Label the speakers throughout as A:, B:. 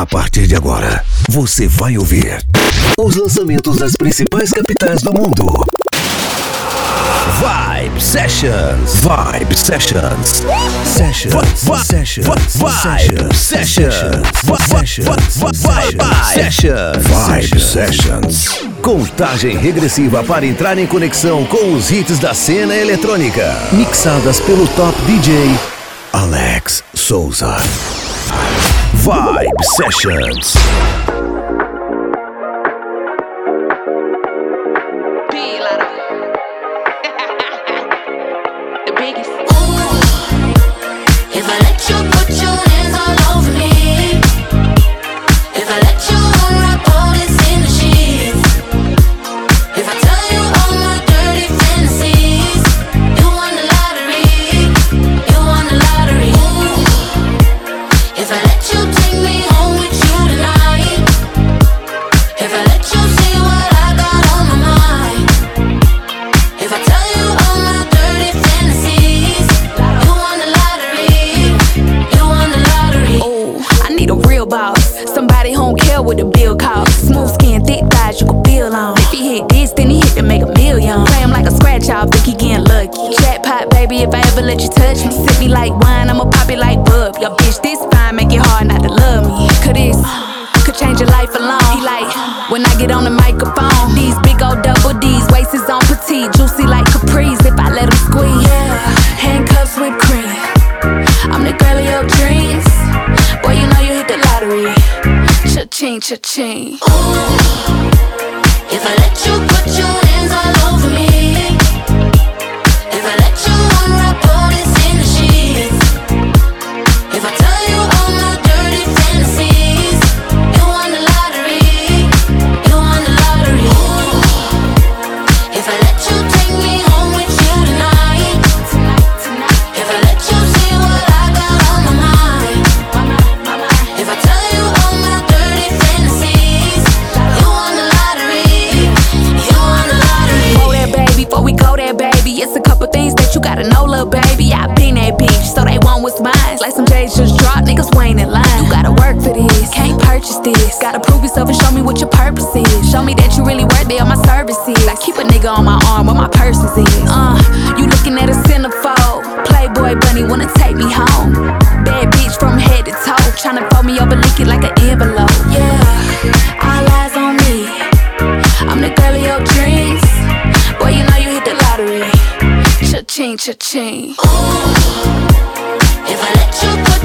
A: A partir de agora, você vai ouvir os lançamentos das principais capitais do mundo. Vibe Sessions. Vibe Sessions. Sessions. Vibe Sessions. Vibe Sessions. Vibe Sessions. Contagem regressiva para entrar em conexão com os hits da cena eletrônica. Mixadas pelo top DJ Alex Souza. Vibe Sessions.
B: me
C: like wine, I'ma pop it like bub. Your bitch this
B: fine, make it hard not to love me. Could this could change your life alone. He like when I get on the microphone, these big old double D's, waist is on petite, juicy like capris. If I let him squeeze, yeah, handcuffs with cream. I'm the girl of your dreams. Boy, you know you hit the lottery. Cha-ching, cha-ching.
C: Ooh, if I let you this. Gotta prove yourself and show me what your purpose is. Show me that you really worthy of my services. I keep a nigga on my arm where my purse is. Uh, you looking at a centerfold. Playboy bunny wanna take me home. Bad bitch from head to toe. Tryna fold me over, lick it like an envelope. Yeah, all eyes on me. I'm the girl of your dreams. Boy, you know you hit the lottery. Cha-ching, cha-ching. Ooh, if I let you go.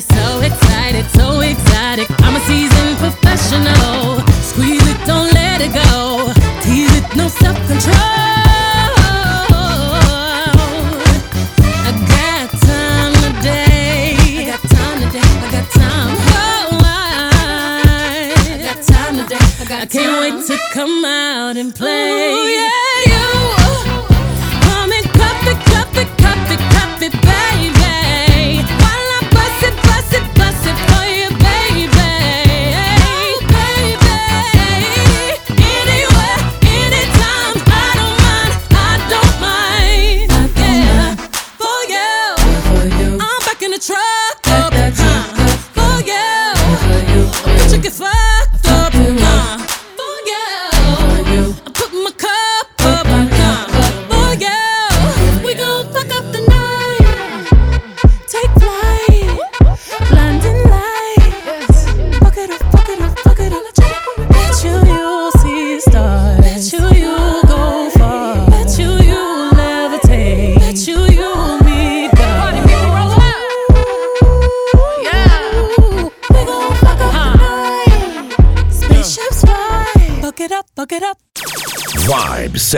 A: so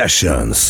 A: Sessions.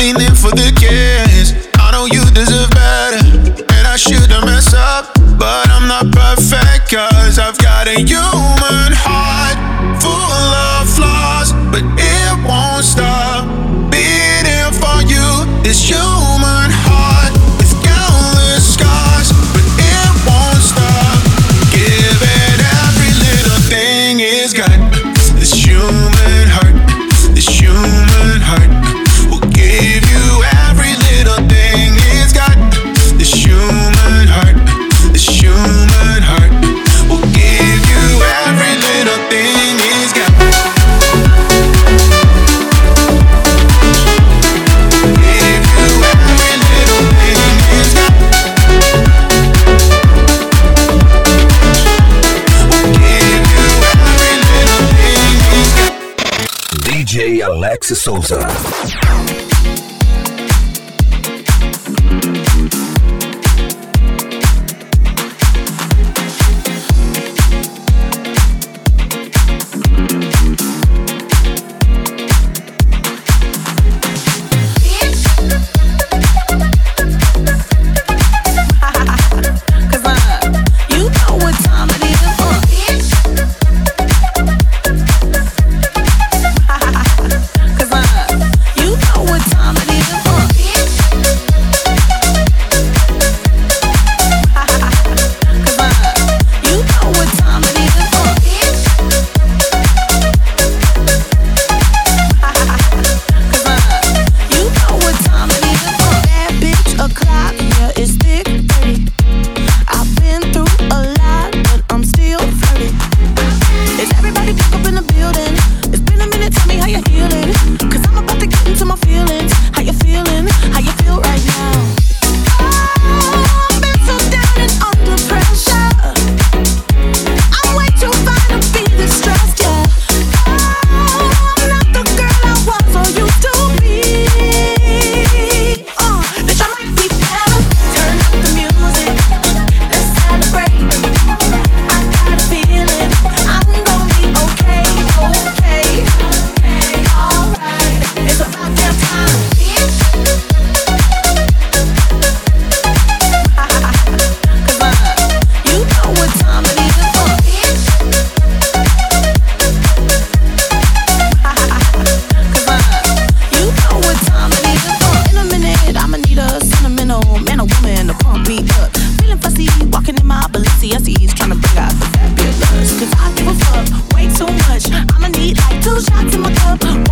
D: leaning for the kiss. I know you deserve better, and I shouldn't mess up, but I'm not perfect, cause I've got a human heart.
A: Souza.
B: shots in
A: my cup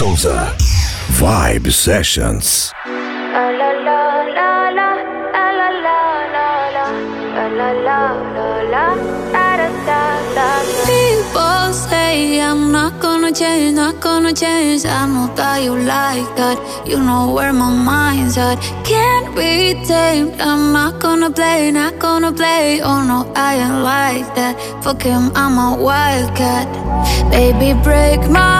A: Souza. Vibe Sessions.
E: People say I'm not gonna change, not gonna change. I know that you like that. You know where my mind's at. Can't be tamed. I'm not gonna play, not gonna play. Oh no, I ain't like that. Fuck him, I'm a wildcat. Baby, break my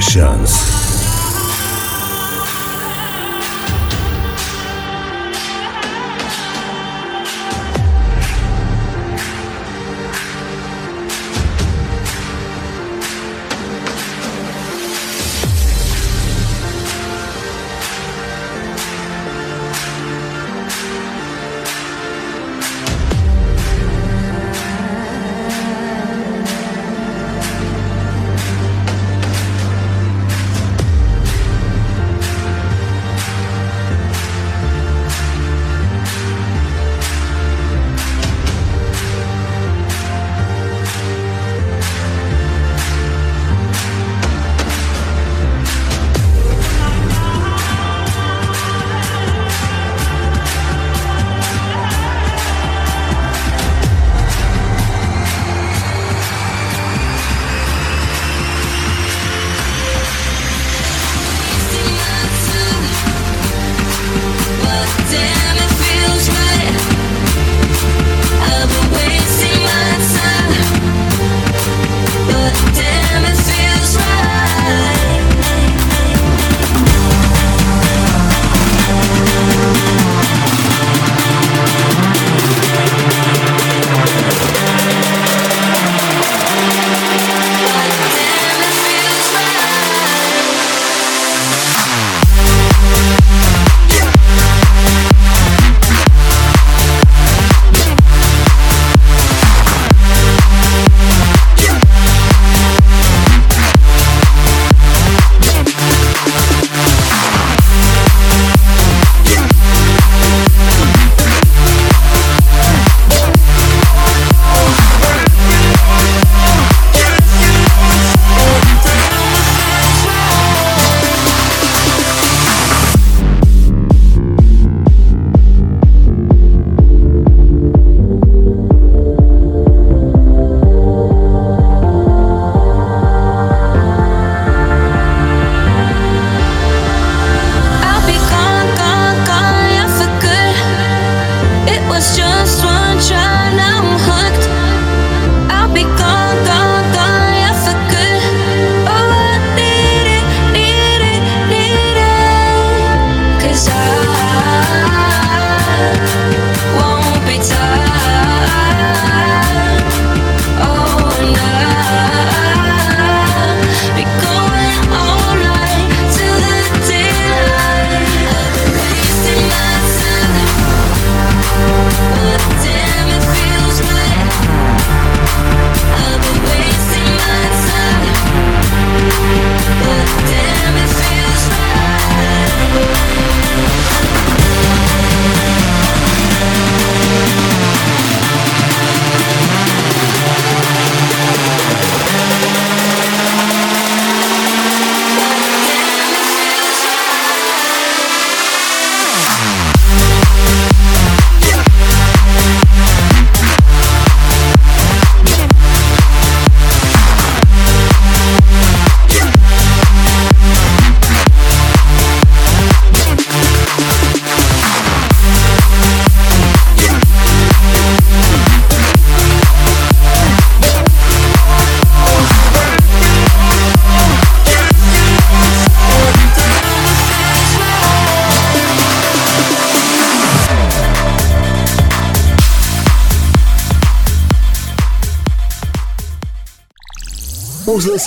E: Russia.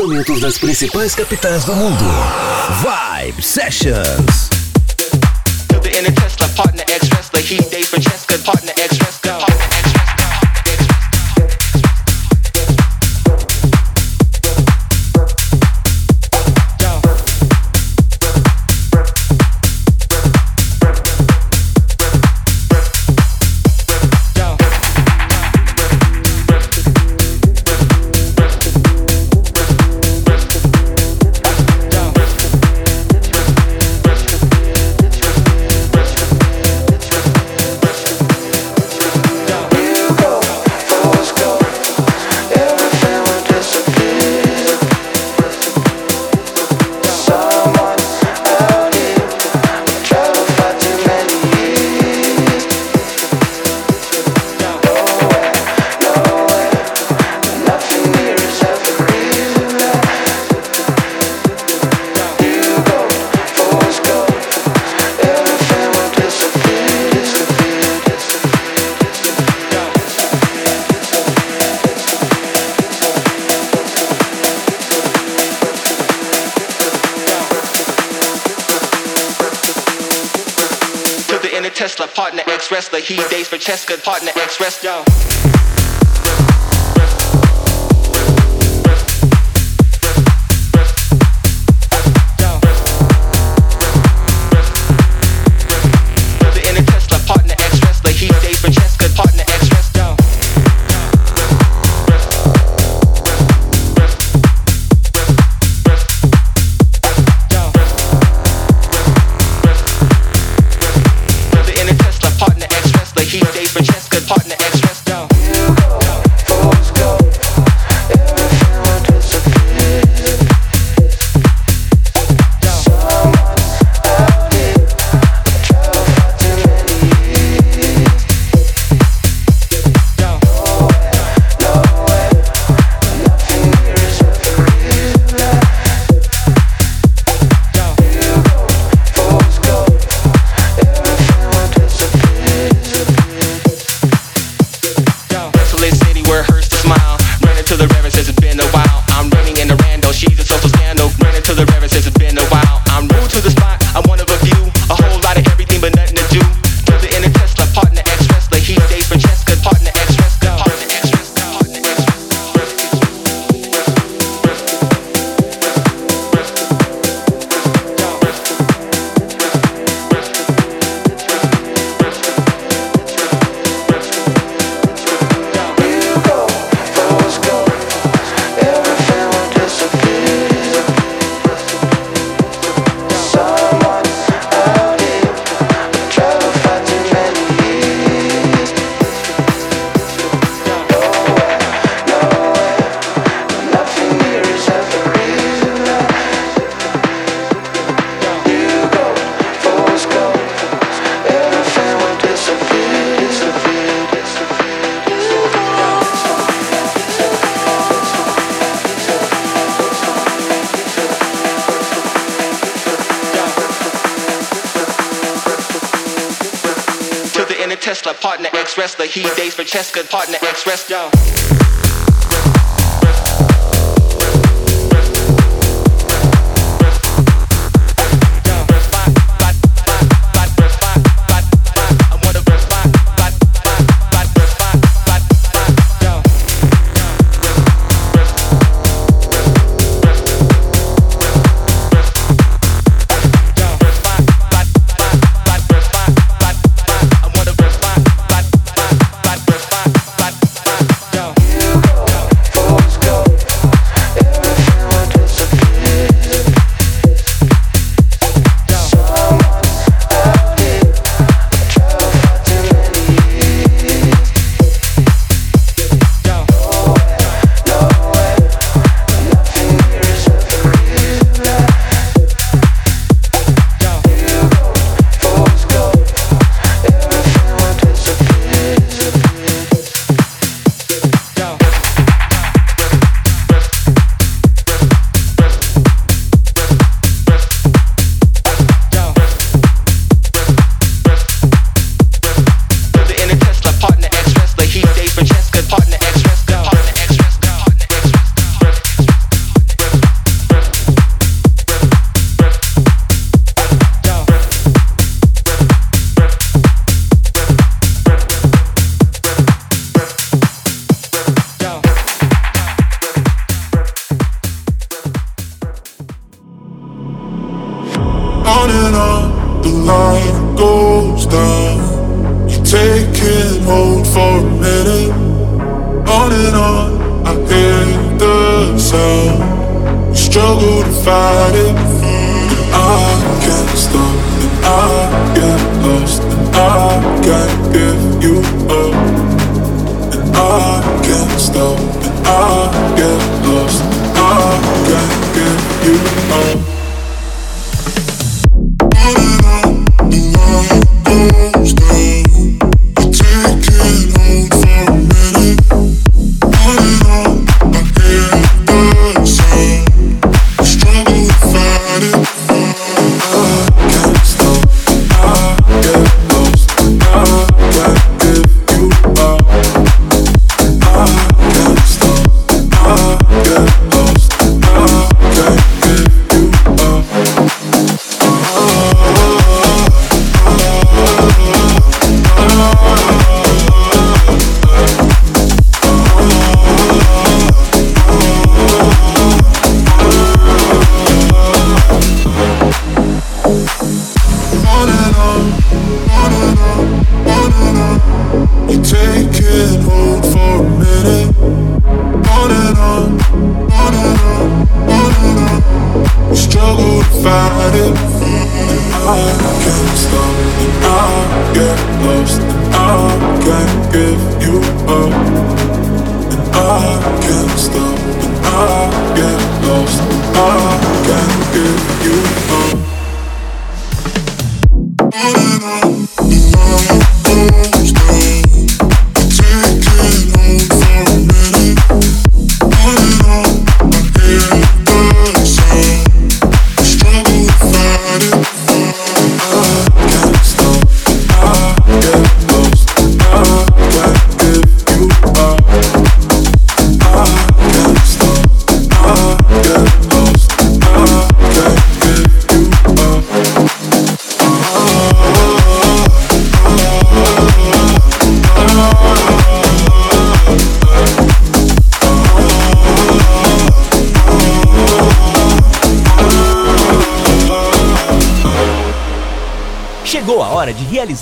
E: lançamentos das principais capitais do mundo. Vibe Sessions.
F: Tesla, partner ex wrestler. He dates for Cheska, partner ex wrestler.
G: test good partner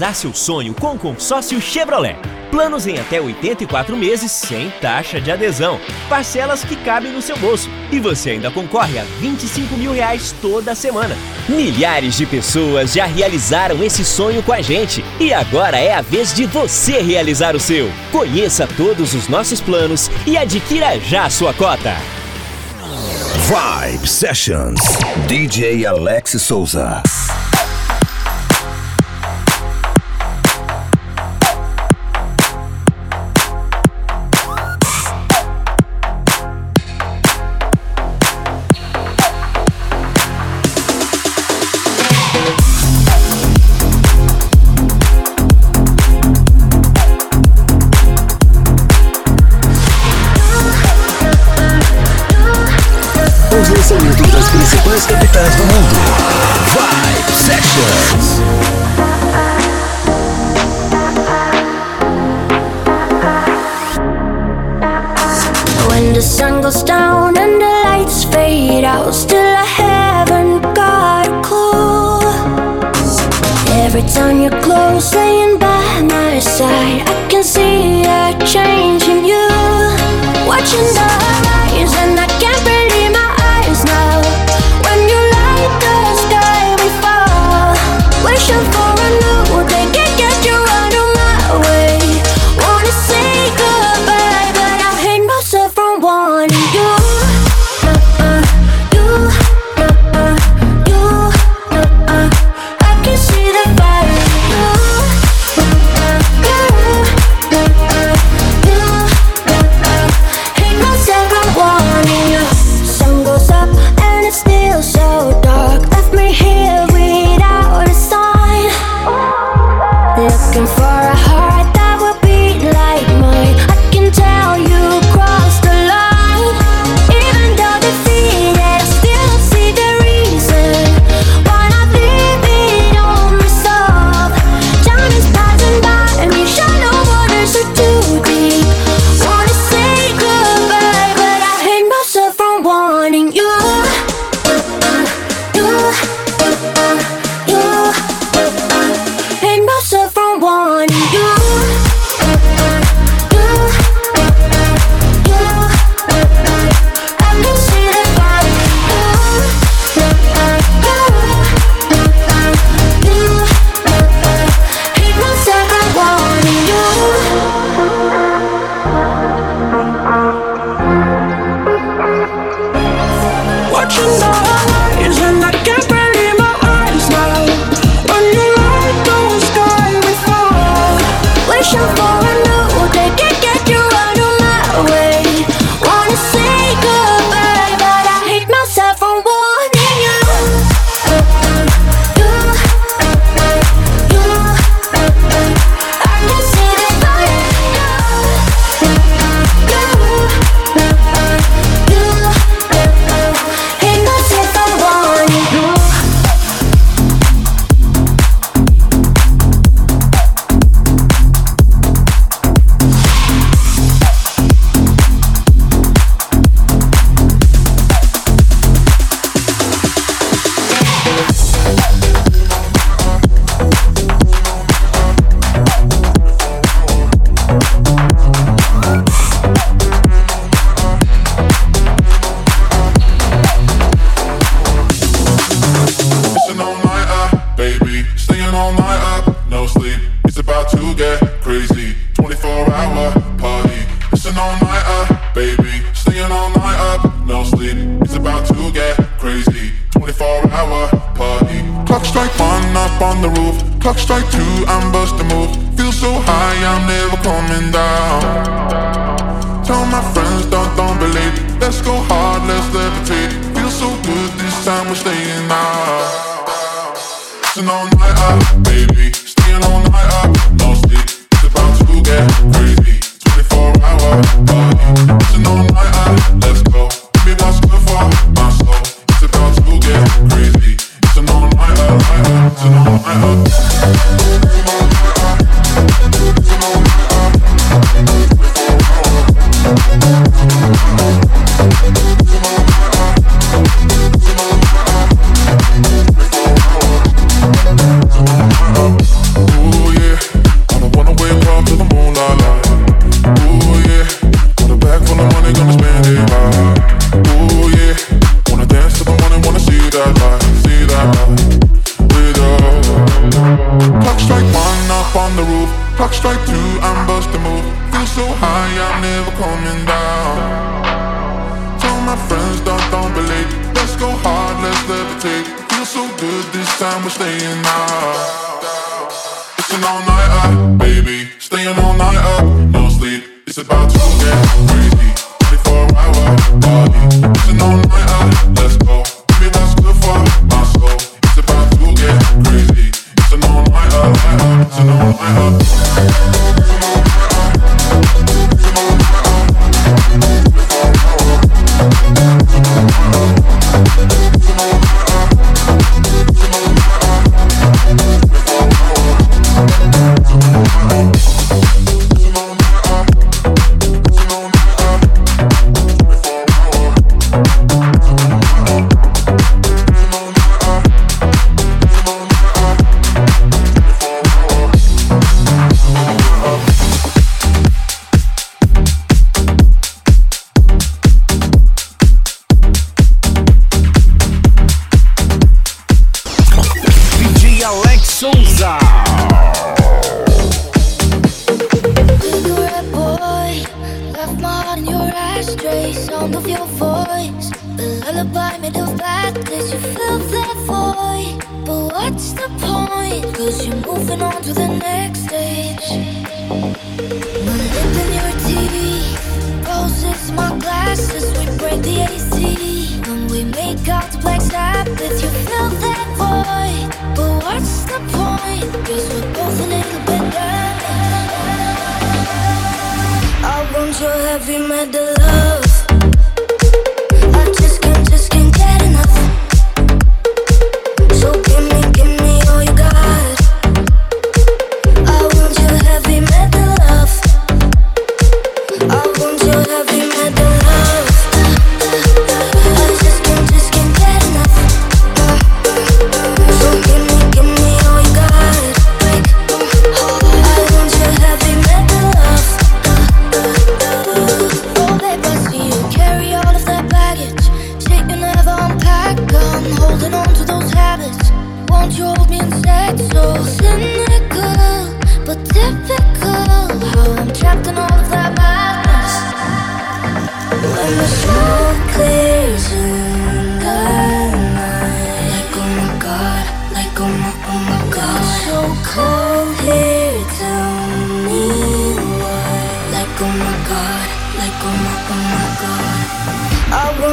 H: realizar seu sonho com o consórcio Chevrolet. Planos em até 84 meses sem taxa de adesão. Parcelas que cabem no seu bolso. E você ainda concorre a 25 mil reais toda semana. Milhares de pessoas já realizaram esse sonho com a gente. E agora é a vez de você realizar o seu. Conheça todos os nossos planos e adquira já sua cota.
A: Vibe Sessions. DJ Alex Souza.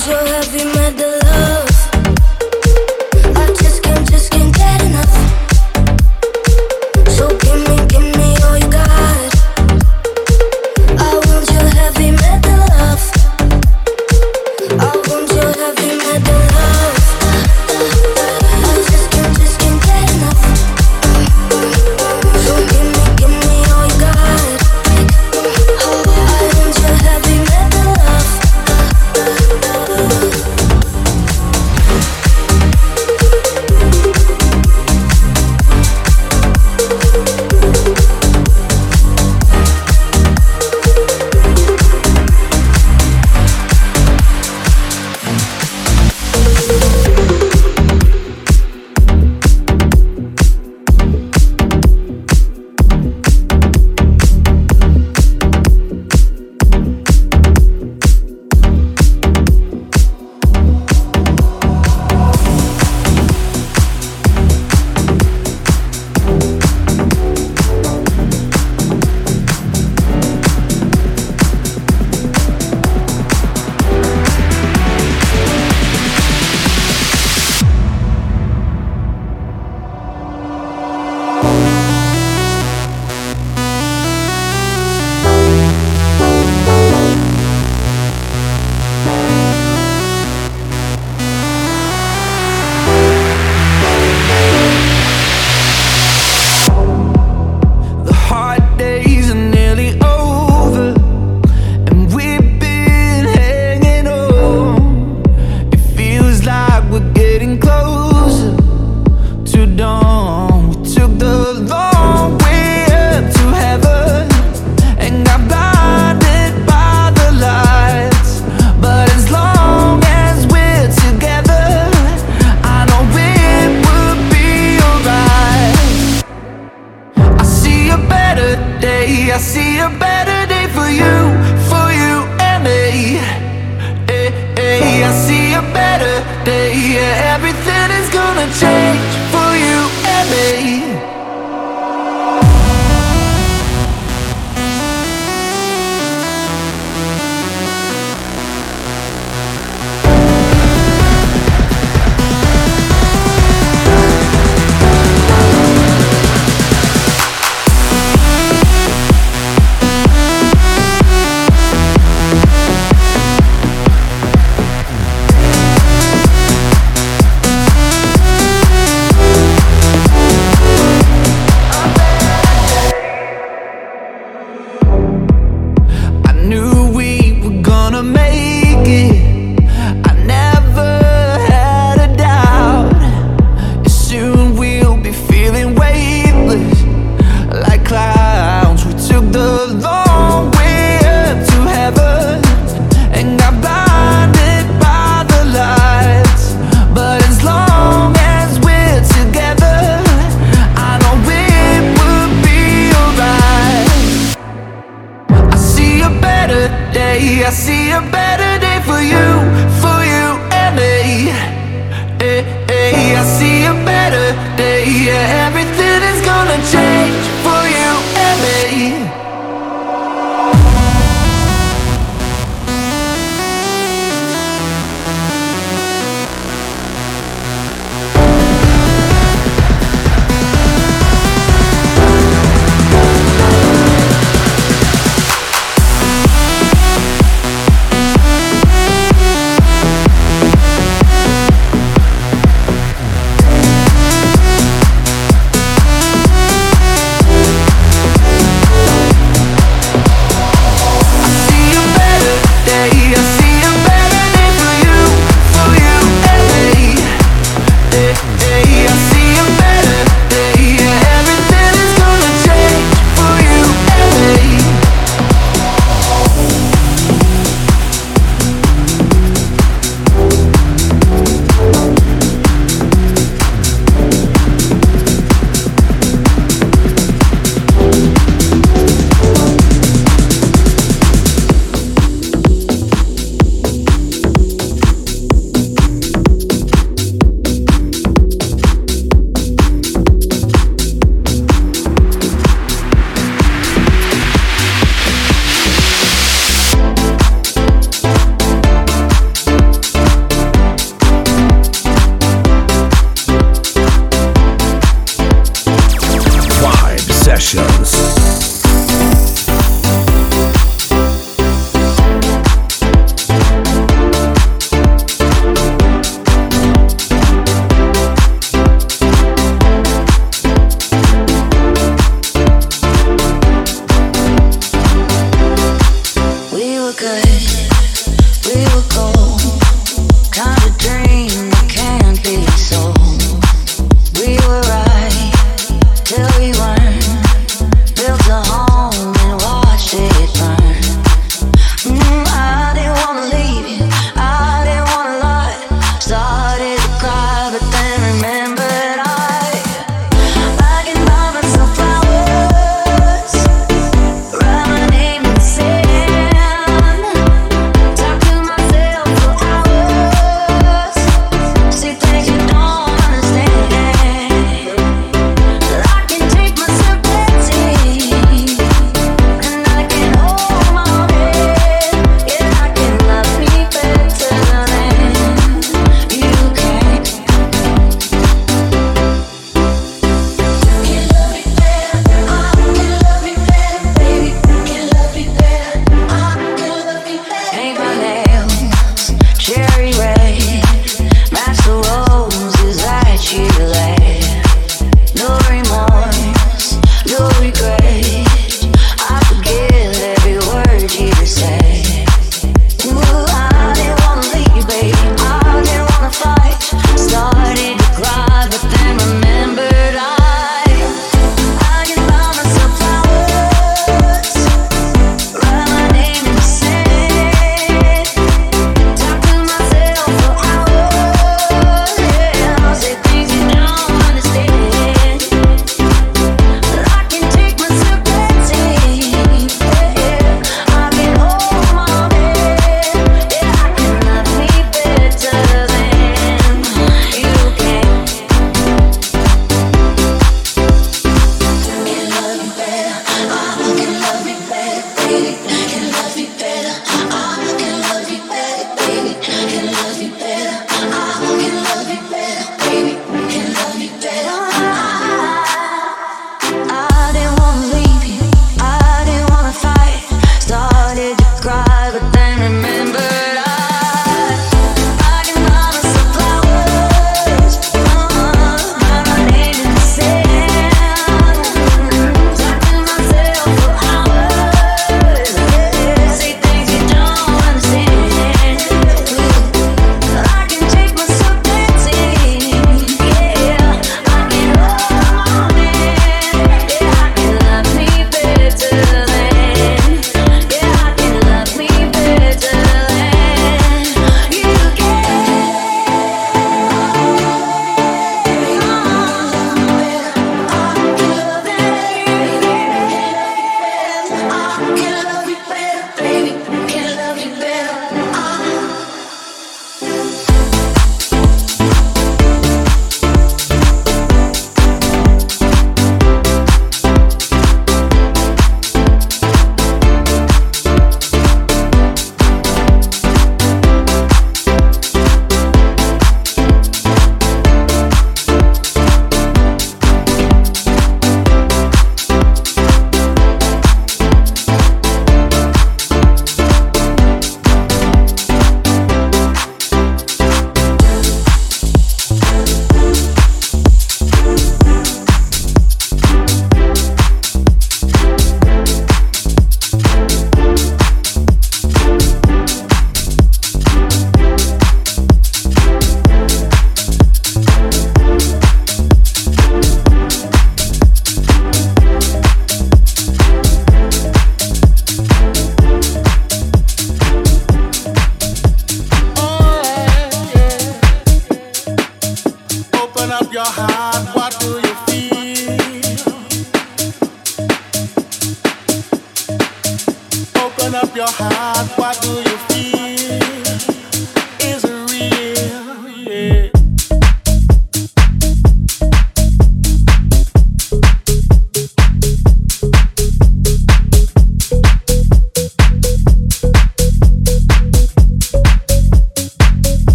E: so
I: heavy metal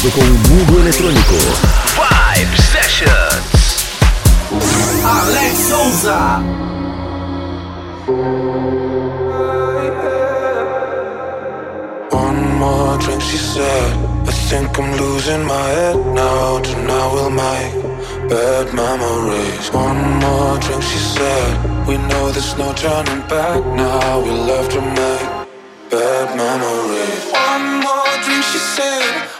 A: misturado com o mundo eletrônico. Vibe Sessions.
J: Alex Souza.
K: One more drink, she said. I think I'm losing my head now. Tonight we'll make bad memories. One more drink, she said. We know there's no turning back now. We love to make bad memories. One more drink, she said.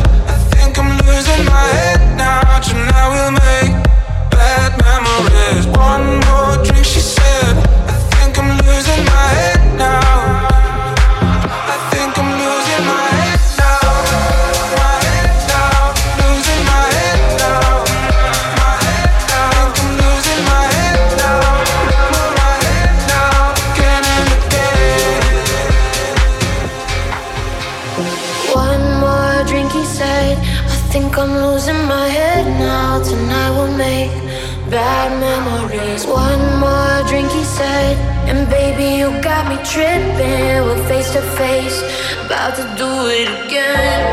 E: face, about to do it again,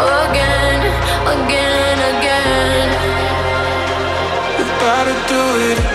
E: again, again, again.
L: About to
A: do it again.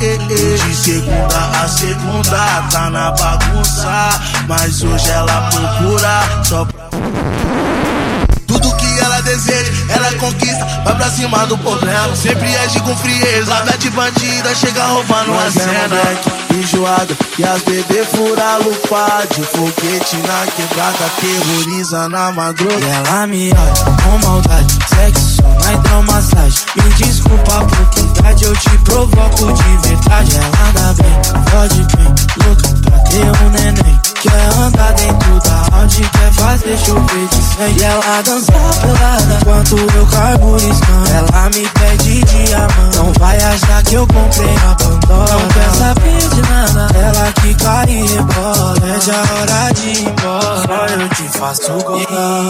M: De segunda a segunda tá na bagunça, mas hoje ela procura só pra ela conquista, vai pra cima do problema. Sempre age com frieza, lábia de bandida, chega roubando a é cena. enjoado, e as bebê fura lupa de foguete na quebrada, terroriza na madrugada. E ela me olha com maldade, sexo uma massagem. Me desculpa porque idade eu te provoco de verdade. Ela anda bem, pode bem, louca pra ter um neném. Quer andar dentro da onde quer fazer chover de sangue. E ela dança pelada, enquanto eu carbo scan. Ela me pede diamante, não vai achar que eu comprei a Pandora. Não pensa saber de nada, ela que cai e rebola. Pede é a hora de ir embora, só eu te faço
A: gozar.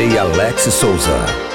A: DJ Alex Souza.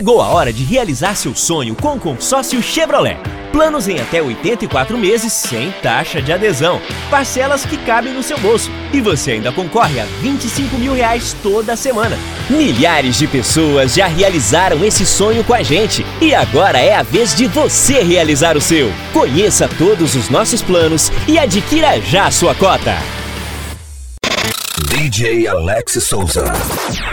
H: Chegou a hora de realizar seu sonho com o consórcio Chevrolet. Planos em até 84 meses sem taxa de adesão. Parcelas que cabem no seu bolso. E você ainda concorre a 25 mil reais toda semana. Milhares de pessoas já realizaram esse sonho com a gente. E agora é a vez de você realizar o seu. Conheça todos os nossos planos e adquira já sua cota.
A: DJ Alex Souza.